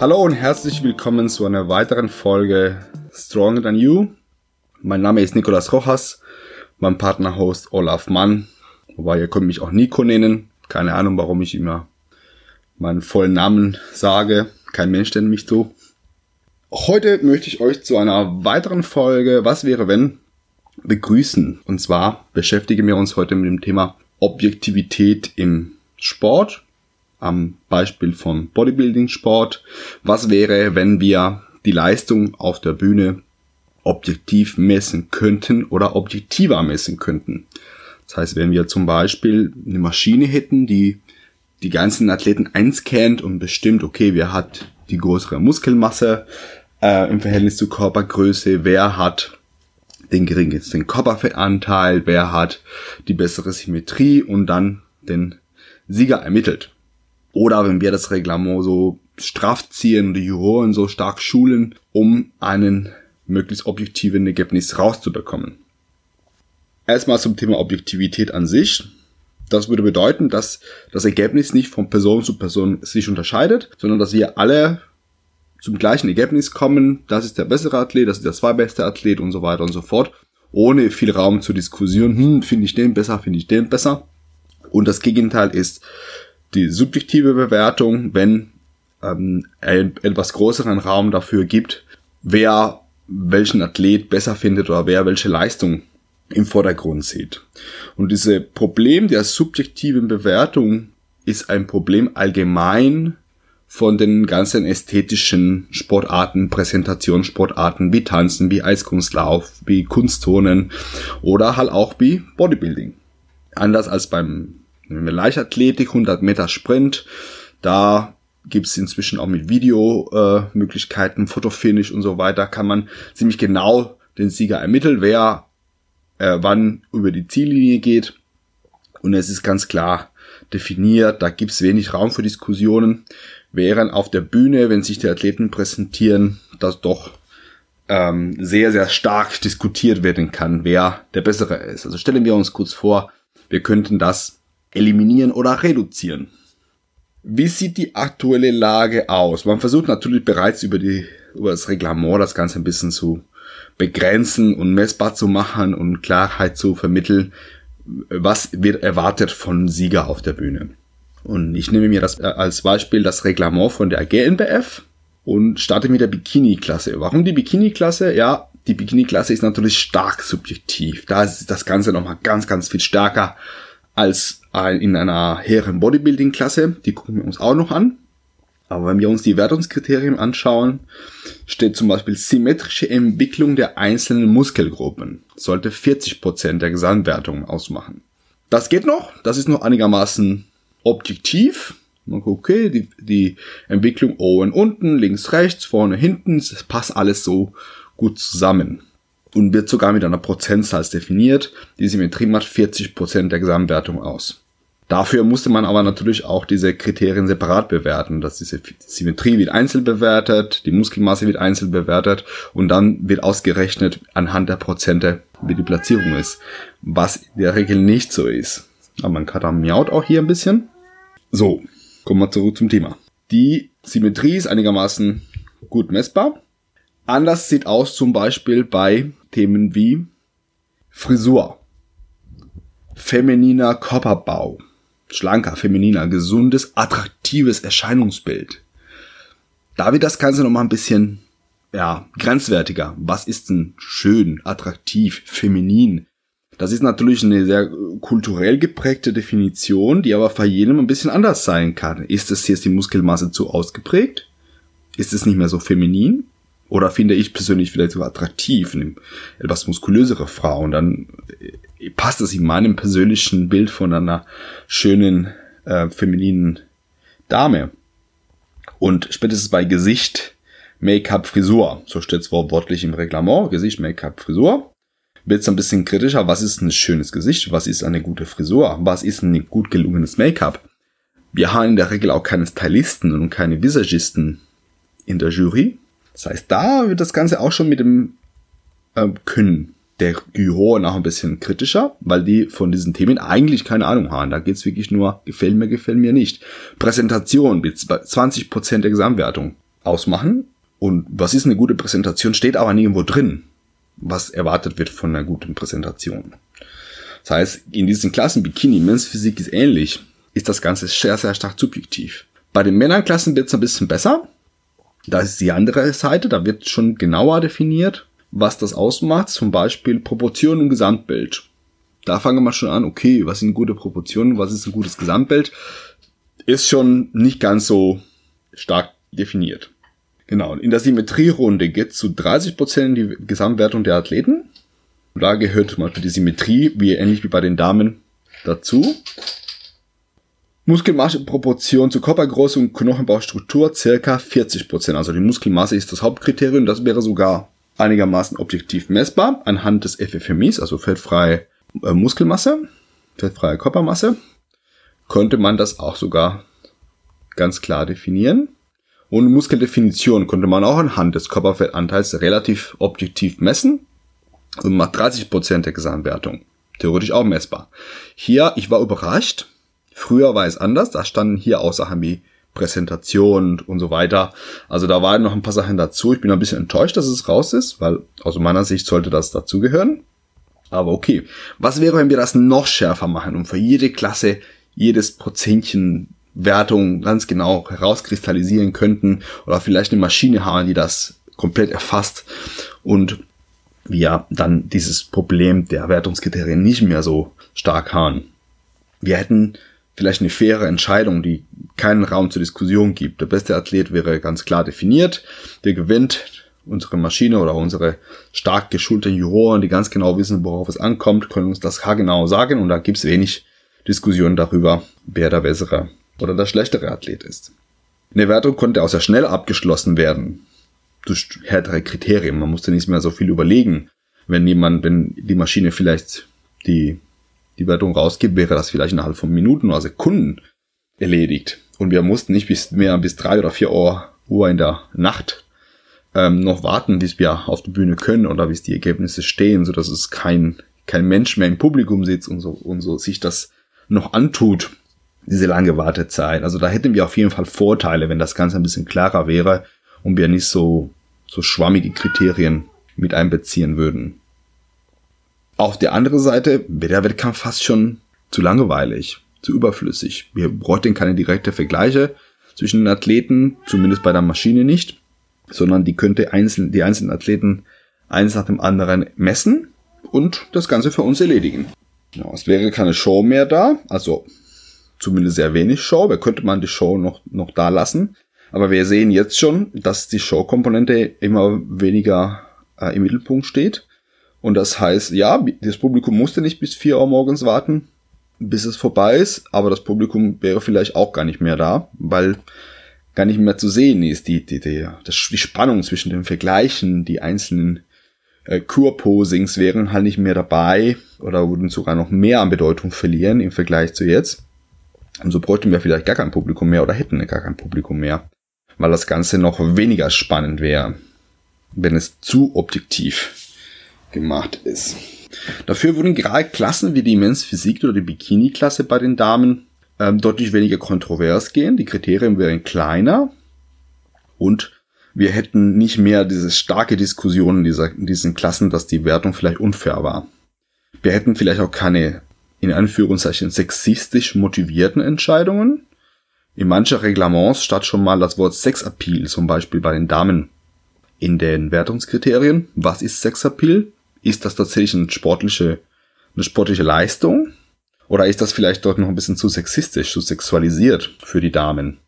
Hallo und herzlich willkommen zu einer weiteren Folge Stronger Than You. Mein Name ist Nicolas Rojas, mein Partner-Host Olaf Mann. Wobei ihr könnt mich auch Nico nennen. Keine Ahnung, warum ich immer meinen vollen Namen sage. Kein Mensch nennt mich so. Heute möchte ich euch zu einer weiteren Folge Was wäre wenn begrüßen. Und zwar beschäftigen wir uns heute mit dem Thema Objektivität im Sport. Am Beispiel von Bodybuilding-Sport. Was wäre, wenn wir die Leistung auf der Bühne objektiv messen könnten oder objektiver messen könnten? Das heißt, wenn wir zum Beispiel eine Maschine hätten, die die ganzen Athleten einscannt und bestimmt, okay, wer hat die größere Muskelmasse äh, im Verhältnis zur Körpergröße, wer hat den geringsten Körperfettanteil, wer hat die bessere Symmetrie und dann den Sieger ermittelt. Oder wenn wir das Reglement so straff ziehen und die Juroren so stark schulen, um einen möglichst objektiven Ergebnis rauszubekommen. Erstmal zum Thema Objektivität an sich. Das würde bedeuten, dass das Ergebnis nicht von Person zu Person sich unterscheidet, sondern dass wir alle zum gleichen Ergebnis kommen, das ist der bessere Athlet, das ist der zweitbeste Athlet und so weiter und so fort, ohne viel Raum zur Diskussion, hm, finde ich den besser, finde ich den besser. Und das Gegenteil ist die subjektive Bewertung, wenn ähm, ein etwas größeren Raum dafür gibt, wer welchen Athlet besser findet oder wer welche Leistung im Vordergrund sieht. Und diese Problem der subjektiven Bewertung ist ein Problem allgemein von den ganzen ästhetischen Sportarten, Präsentationssportarten wie Tanzen, wie Eiskunstlauf, wie Kunstturnen oder halt auch wie Bodybuilding. Anders als beim Leichtathletik, 100 Meter Sprint, da gibt's inzwischen auch mit Videomöglichkeiten, äh, Fotofinish und so weiter, kann man ziemlich genau den Sieger ermitteln, wer äh, wann über die Ziellinie geht. Und es ist ganz klar definiert, da gibt's wenig Raum für Diskussionen während auf der Bühne, wenn sich die Athleten präsentieren, das doch ähm, sehr, sehr stark diskutiert werden kann, wer der Bessere ist. Also stellen wir uns kurz vor, wir könnten das eliminieren oder reduzieren. Wie sieht die aktuelle Lage aus? Man versucht natürlich bereits über, die, über das Reglement das Ganze ein bisschen zu begrenzen und messbar zu machen und Klarheit zu vermitteln. Was wird erwartet von Sieger auf der Bühne? Und ich nehme mir das als Beispiel das Reglement von der GNBF und starte mit der Bikini-Klasse. Warum die Bikini-Klasse? Ja, die Bikini-Klasse ist natürlich stark subjektiv. Da ist das Ganze nochmal ganz, ganz viel stärker als in einer hehren Bodybuilding-Klasse. Die gucken wir uns auch noch an. Aber wenn wir uns die Wertungskriterien anschauen, steht zum Beispiel symmetrische Entwicklung der einzelnen Muskelgruppen. Sollte 40% der Gesamtwertung ausmachen. Das geht noch, das ist noch einigermaßen objektiv. Okay, die, die Entwicklung oben, unten, links, rechts, vorne, hinten, das passt alles so gut zusammen. Und wird sogar mit einer Prozentzahl definiert. Die Symmetrie macht 40% der Gesamtwertung aus. Dafür musste man aber natürlich auch diese Kriterien separat bewerten. Dass diese Symmetrie wird einzeln bewertet, die Muskelmasse wird einzeln bewertet und dann wird ausgerechnet anhand der Prozente, wie die Platzierung ist. Was in der Regel nicht so ist. Aber man kann miaut auch hier ein bisschen. So, kommen wir zurück zum Thema. Die Symmetrie ist einigermaßen gut messbar. Anders sieht aus zum Beispiel bei Themen wie Frisur, femininer Körperbau, schlanker, femininer, gesundes, attraktives Erscheinungsbild. Da wird das Ganze nochmal ein bisschen, ja, grenzwertiger. Was ist denn schön, attraktiv, feminin? Das ist natürlich eine sehr kulturell geprägte Definition, die aber für jedem ein bisschen anders sein kann. Ist es jetzt die Muskelmasse zu ausgeprägt? Ist es nicht mehr so feminin? Oder finde ich persönlich vielleicht sogar attraktiv, eine etwas muskulösere Frau und dann äh, passt es in meinem persönlichen Bild von einer schönen, äh, femininen Dame. Und spätestens bei Gesicht, Make-up, Frisur, so steht es wortwörtlich im Reglement, Gesicht, Make-up, Frisur wird es ein bisschen kritischer. Was ist ein schönes Gesicht? Was ist eine gute Frisur? Was ist ein gut gelungenes Make-up? Wir haben in der Regel auch keine Stylisten und keine Visagisten in der Jury. Das heißt, da wird das Ganze auch schon mit dem äh, Können der Juroren auch ein bisschen kritischer, weil die von diesen Themen eigentlich keine Ahnung haben. Da geht's wirklich nur, gefällt mir, gefällt mir nicht. Präsentation mit 20% der Gesamtwertung ausmachen. Und was ist eine gute Präsentation, steht aber nirgendwo drin, was erwartet wird von einer guten Präsentation. Das heißt, in diesen Klassen Bikini, Men's ist ähnlich, ist das Ganze sehr, sehr stark subjektiv. Bei den Männerklassen wird es ein bisschen besser. Da ist die andere Seite, da wird schon genauer definiert, was das ausmacht. Zum Beispiel Proportionen im Gesamtbild. Da fangen wir schon an, okay, was sind gute Proportionen, was ist ein gutes Gesamtbild, ist schon nicht ganz so stark definiert. Genau, in der Symmetrierunde geht zu 30% in die Gesamtwertung der Athleten. Da gehört zum Beispiel die Symmetrie, wie ähnlich wie bei den Damen, dazu. Muskelmasse Proportion zu Körpergröße und Knochenbaustruktur circa 40%. Also die Muskelmasse ist das Hauptkriterium. Das wäre sogar einigermaßen objektiv messbar anhand des FFMIs, also fettfreie äh, Muskelmasse, fettfreie Körpermasse. Könnte man das auch sogar ganz klar definieren. Und Muskeldefinition konnte man auch anhand des Körperfettanteils relativ objektiv messen und macht 30% der Gesamtwertung. Theoretisch auch messbar. Hier, ich war überrascht, Früher war es anders, da standen hier auch Sachen wie Präsentation und so weiter. Also da waren noch ein paar Sachen dazu. Ich bin ein bisschen enttäuscht, dass es raus ist, weil aus meiner Sicht sollte das dazugehören. Aber okay. Was wäre, wenn wir das noch schärfer machen und für jede Klasse jedes Prozentchen Wertung ganz genau herauskristallisieren könnten oder vielleicht eine Maschine haben, die das komplett erfasst und wir dann dieses Problem der Wertungskriterien nicht mehr so stark haben. Wir hätten vielleicht eine faire Entscheidung, die keinen Raum zur Diskussion gibt. Der beste Athlet wäre ganz klar definiert, der gewinnt unsere Maschine oder unsere stark geschulten Juroren, die ganz genau wissen, worauf es ankommt, können uns das genau sagen und da gibt es wenig Diskussion darüber, wer der bessere oder der schlechtere Athlet ist. Eine Wertung konnte auch sehr schnell abgeschlossen werden durch härtere Kriterien. Man musste nicht mehr so viel überlegen, wenn jemand, wenn die Maschine vielleicht die die Wertung rausgibt, wäre das vielleicht innerhalb von Minuten oder Sekunden erledigt. Und wir mussten nicht bis mehr bis drei oder vier Uhr in der Nacht ähm, noch warten, bis wir auf der Bühne können oder bis die Ergebnisse stehen, so dass es kein kein Mensch mehr im Publikum sitzt und so und so sich das noch antut, diese lange Wartezeit. Also da hätten wir auf jeden Fall Vorteile, wenn das Ganze ein bisschen klarer wäre und wir nicht so so schwammige Kriterien mit einbeziehen würden. Auf der anderen Seite wäre der Wettkampf fast schon zu langweilig, zu überflüssig. Wir bräuchten keine direkte Vergleiche zwischen den Athleten, zumindest bei der Maschine nicht, sondern die könnte einzeln, die einzelnen Athleten eins nach dem anderen messen und das Ganze für uns erledigen. Ja, es wäre keine Show mehr da, also zumindest sehr wenig Show. Da könnte man die Show noch, noch da lassen. Aber wir sehen jetzt schon, dass die Show-Komponente immer weniger äh, im Mittelpunkt steht. Und das heißt, ja, das Publikum musste nicht bis vier Uhr morgens warten, bis es vorbei ist, aber das Publikum wäre vielleicht auch gar nicht mehr da, weil gar nicht mehr zu sehen ist. Die, die, die, die Spannung zwischen den Vergleichen, die einzelnen äh, Kurposings wären halt nicht mehr dabei oder würden sogar noch mehr an Bedeutung verlieren im Vergleich zu jetzt. Und so bräuchten wir vielleicht gar kein Publikum mehr oder hätten gar kein Publikum mehr, weil das Ganze noch weniger spannend wäre, wenn es zu objektiv gemacht ist. Dafür wurden gerade Klassen wie die Men's Physik oder die Bikini-Klasse bei den Damen ähm, deutlich weniger kontrovers gehen. Die Kriterien wären kleiner und wir hätten nicht mehr diese starke Diskussion in, dieser, in diesen Klassen, dass die Wertung vielleicht unfair war. Wir hätten vielleicht auch keine, in Anführungszeichen, sexistisch motivierten Entscheidungen. In mancher Reglements statt schon mal das Wort Sexappeal, zum Beispiel bei den Damen in den Wertungskriterien. Was ist Sexappeal? Ist das tatsächlich eine sportliche, eine sportliche Leistung? Oder ist das vielleicht dort noch ein bisschen zu sexistisch, zu sexualisiert für die Damen?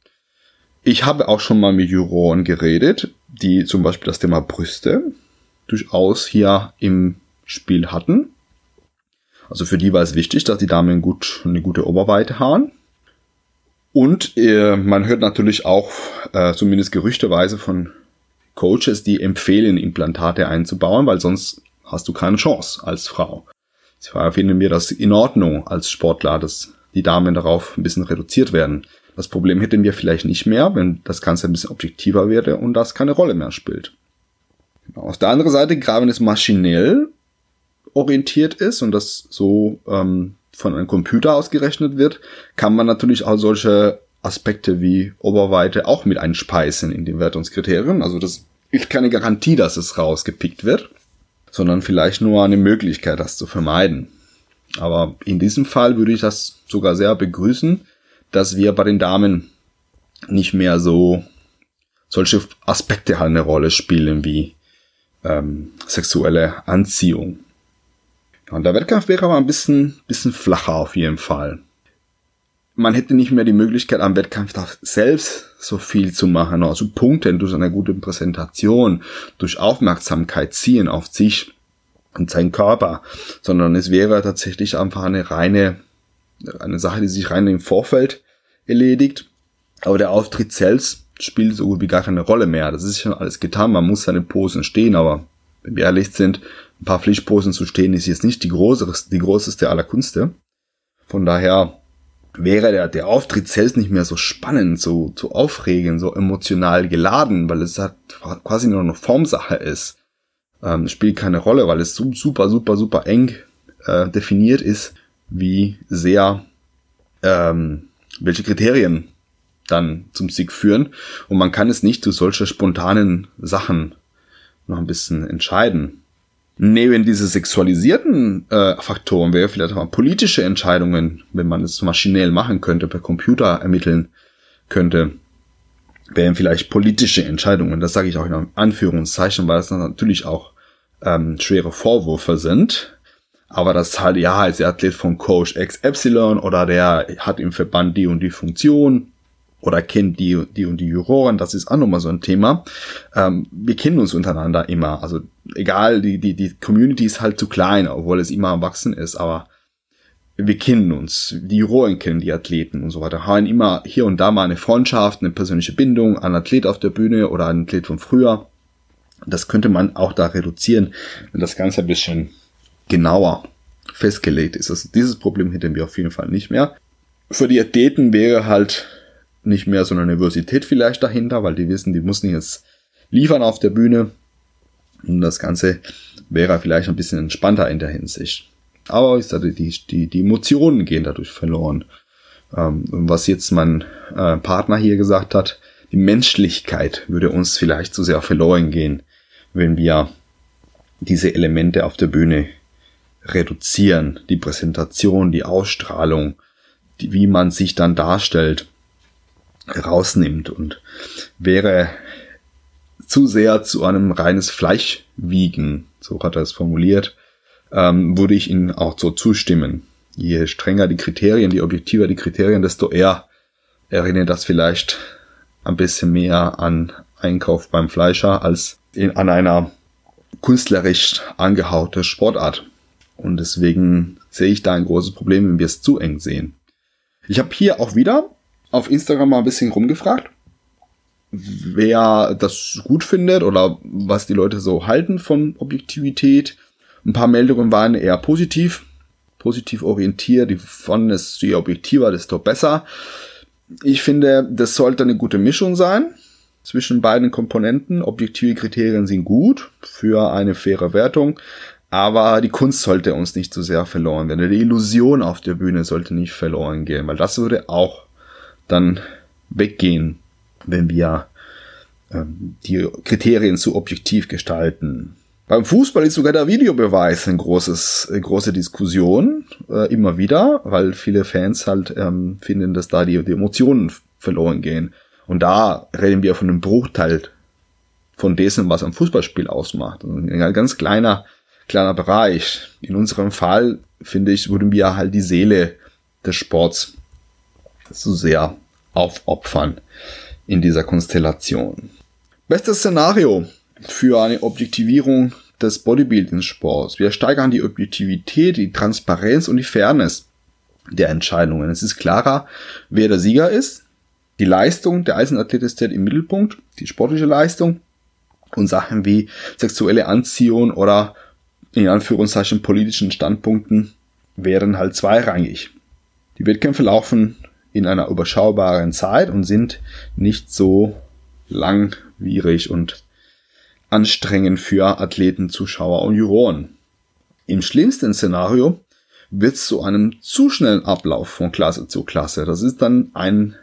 Ich habe auch schon mal mit Juroren geredet, die zum Beispiel das Thema Brüste durchaus hier im Spiel hatten. Also für die war es wichtig, dass die Damen gut, eine gute Oberweite haben. Und äh, man hört natürlich auch, äh, zumindest gerüchteweise von Coaches, die empfehlen, Implantate einzubauen, weil sonst hast du keine Chance als Frau. Ich finde mir das in Ordnung als Sportler, dass die Damen darauf ein bisschen reduziert werden. Das Problem hätten wir vielleicht nicht mehr, wenn das Ganze ein bisschen objektiver wäre und das keine Rolle mehr spielt. Genau. Auf der anderen Seite, gerade wenn es maschinell orientiert ist und das so ähm, von einem Computer ausgerechnet wird, kann man natürlich auch solche Aspekte wie Oberweite auch mit einspeisen in die Wertungskriterien. Also das ist keine Garantie, dass es rausgepickt wird, sondern vielleicht nur eine Möglichkeit, das zu vermeiden. Aber in diesem Fall würde ich das sogar sehr begrüßen, dass wir bei den Damen nicht mehr so solche Aspekte halt eine Rolle spielen wie ähm, sexuelle Anziehung. und der Wettkampf wäre aber ein bisschen, bisschen flacher auf jeden Fall. Man hätte nicht mehr die Möglichkeit, am Wettkampf selbst so viel zu machen, also punkten durch eine gute Präsentation, durch Aufmerksamkeit ziehen auf sich und seinen Körper, sondern es wäre tatsächlich einfach eine reine, eine Sache, die sich rein im Vorfeld erledigt. Aber der Auftritt selbst spielt so gut wie gar keine Rolle mehr. Das ist schon alles getan. Man muss seine Posen stehen, aber wenn wir ehrlich sind, ein paar Pflichtposen zu stehen ist jetzt nicht die größere, die größte aller Kunste. Von daher wäre der, der Auftritt selbst nicht mehr so spannend, so, so aufregend, so emotional geladen, weil es halt quasi nur noch Formsache ist. Ähm, spielt keine Rolle, weil es super, super, super eng äh, definiert ist, wie sehr ähm, welche Kriterien dann zum Sieg führen. Und man kann es nicht zu solcher spontanen Sachen noch ein bisschen entscheiden. Neben diese sexualisierten äh, Faktoren wäre vielleicht auch politische Entscheidungen, wenn man es maschinell machen könnte, per Computer ermitteln könnte, wären vielleicht politische Entscheidungen. Das sage ich auch in Anführungszeichen, weil es natürlich auch ähm, schwere Vorwürfe sind. Aber das halt, ja, ist der Athlet von Coach XY oder der hat im Verband die und die Funktion oder kennt die, die und die Juroren, das ist auch nochmal so ein Thema. Ähm, wir kennen uns untereinander immer. Also egal, die, die, die Community ist halt zu klein, obwohl es immer am Wachsen ist, aber wir kennen uns. Die Juroren kennen die Athleten und so weiter. Haben immer hier und da mal eine Freundschaft, eine persönliche Bindung, ein Athlet auf der Bühne oder ein Athlet von früher. Das könnte man auch da reduzieren, wenn das Ganze ein bisschen genauer festgelegt ist. Also dieses Problem hätten wir auf jeden Fall nicht mehr. Für die Athleten wäre halt nicht mehr so eine Nervosität vielleicht dahinter, weil die wissen, die müssen jetzt liefern auf der Bühne. Und das Ganze wäre vielleicht ein bisschen entspannter in der Hinsicht. Aber ich sage, die, die, die Emotionen gehen dadurch verloren. Ähm, was jetzt mein äh, Partner hier gesagt hat, die Menschlichkeit würde uns vielleicht zu sehr verloren gehen, wenn wir diese Elemente auf der Bühne reduzieren. Die Präsentation, die Ausstrahlung, die, wie man sich dann darstellt rausnimmt und wäre zu sehr zu einem reines Fleischwiegen, so hat er es formuliert, ähm, würde ich Ihnen auch so zustimmen. Je strenger die Kriterien, je objektiver die Kriterien, desto eher erinnert das vielleicht ein bisschen mehr an Einkauf beim Fleischer als in, an einer künstlerisch angehaute Sportart. Und deswegen sehe ich da ein großes Problem, wenn wir es zu eng sehen. Ich habe hier auch wieder auf Instagram mal ein bisschen rumgefragt, wer das gut findet oder was die Leute so halten von Objektivität. Ein paar Meldungen waren eher positiv, positiv orientiert. Die fanden es, je objektiver, desto besser. Ich finde, das sollte eine gute Mischung sein zwischen beiden Komponenten. Objektive Kriterien sind gut für eine faire Wertung, aber die Kunst sollte uns nicht zu sehr verloren werden. Die Illusion auf der Bühne sollte nicht verloren gehen, weil das würde auch dann weggehen, wenn wir ähm, die Kriterien zu objektiv gestalten. Beim Fußball ist sogar der Videobeweis ein großes, eine große Diskussion, äh, immer wieder, weil viele Fans halt ähm, finden, dass da die, die Emotionen verloren gehen. Und da reden wir von einem Bruchteil von dessen, was ein Fußballspiel ausmacht. Ein ganz kleiner, kleiner Bereich. In unserem Fall, finde ich, würden wir halt die Seele des Sports so sehr aufopfern in dieser Konstellation. Bestes Szenario für eine Objektivierung des Bodybuilding-Sports. Wir steigern die Objektivität, die Transparenz und die Fairness der Entscheidungen. Es ist klarer, wer der Sieger ist. Die Leistung der Eisenathlet steht im Mittelpunkt, die sportliche Leistung und Sachen wie sexuelle Anziehung oder in Anführungszeichen politischen Standpunkten wären halt zweirangig. Die Wettkämpfe laufen in einer überschaubaren Zeit und sind nicht so langwierig und anstrengend für Athleten, Zuschauer und Juroren. Im schlimmsten Szenario wird es zu einem zu schnellen Ablauf von Klasse zu Klasse. Das ist dann ein,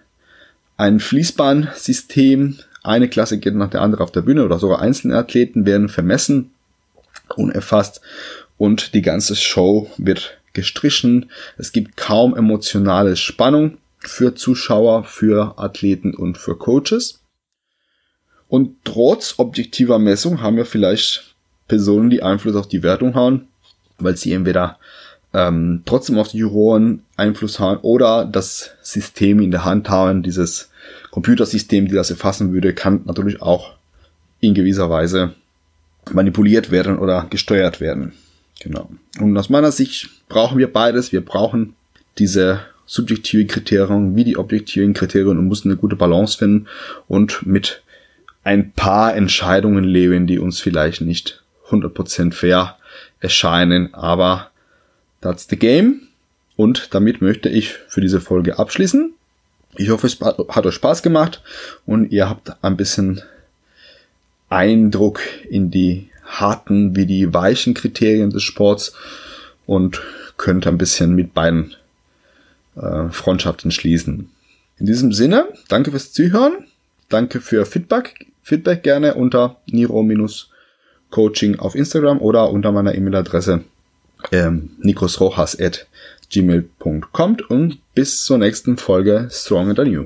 ein Fließbahnsystem. Eine Klasse geht nach der anderen auf der Bühne oder sogar einzelne Athleten werden vermessen und erfasst und die ganze Show wird gestrichen. Es gibt kaum emotionale Spannung für Zuschauer, für Athleten und für Coaches. Und trotz objektiver Messung haben wir vielleicht Personen, die Einfluss auf die Wertung haben, weil sie entweder ähm, trotzdem auf die Juroren Einfluss haben oder das System in der Hand haben, dieses Computersystem, die das erfassen würde, kann natürlich auch in gewisser Weise manipuliert werden oder gesteuert werden. Genau. Und aus meiner Sicht brauchen wir beides. Wir brauchen diese subjektive Kriterien wie die objektiven Kriterien und müssen eine gute Balance finden und mit ein paar Entscheidungen leben, die uns vielleicht nicht 100% fair erscheinen, aber that's the game. Und damit möchte ich für diese Folge abschließen. Ich hoffe, es hat euch Spaß gemacht und ihr habt ein bisschen Eindruck in die harten wie die weichen Kriterien des Sports und könnt ein bisschen mit beiden äh, Freundschaften schließen. In diesem Sinne, danke fürs Zuhören, danke für Feedback, Feedback gerne unter Niro-Coaching auf Instagram oder unter meiner E-Mail-Adresse ähm, nikosrojas at gmail.com und bis zur nächsten Folge Stronger Than You.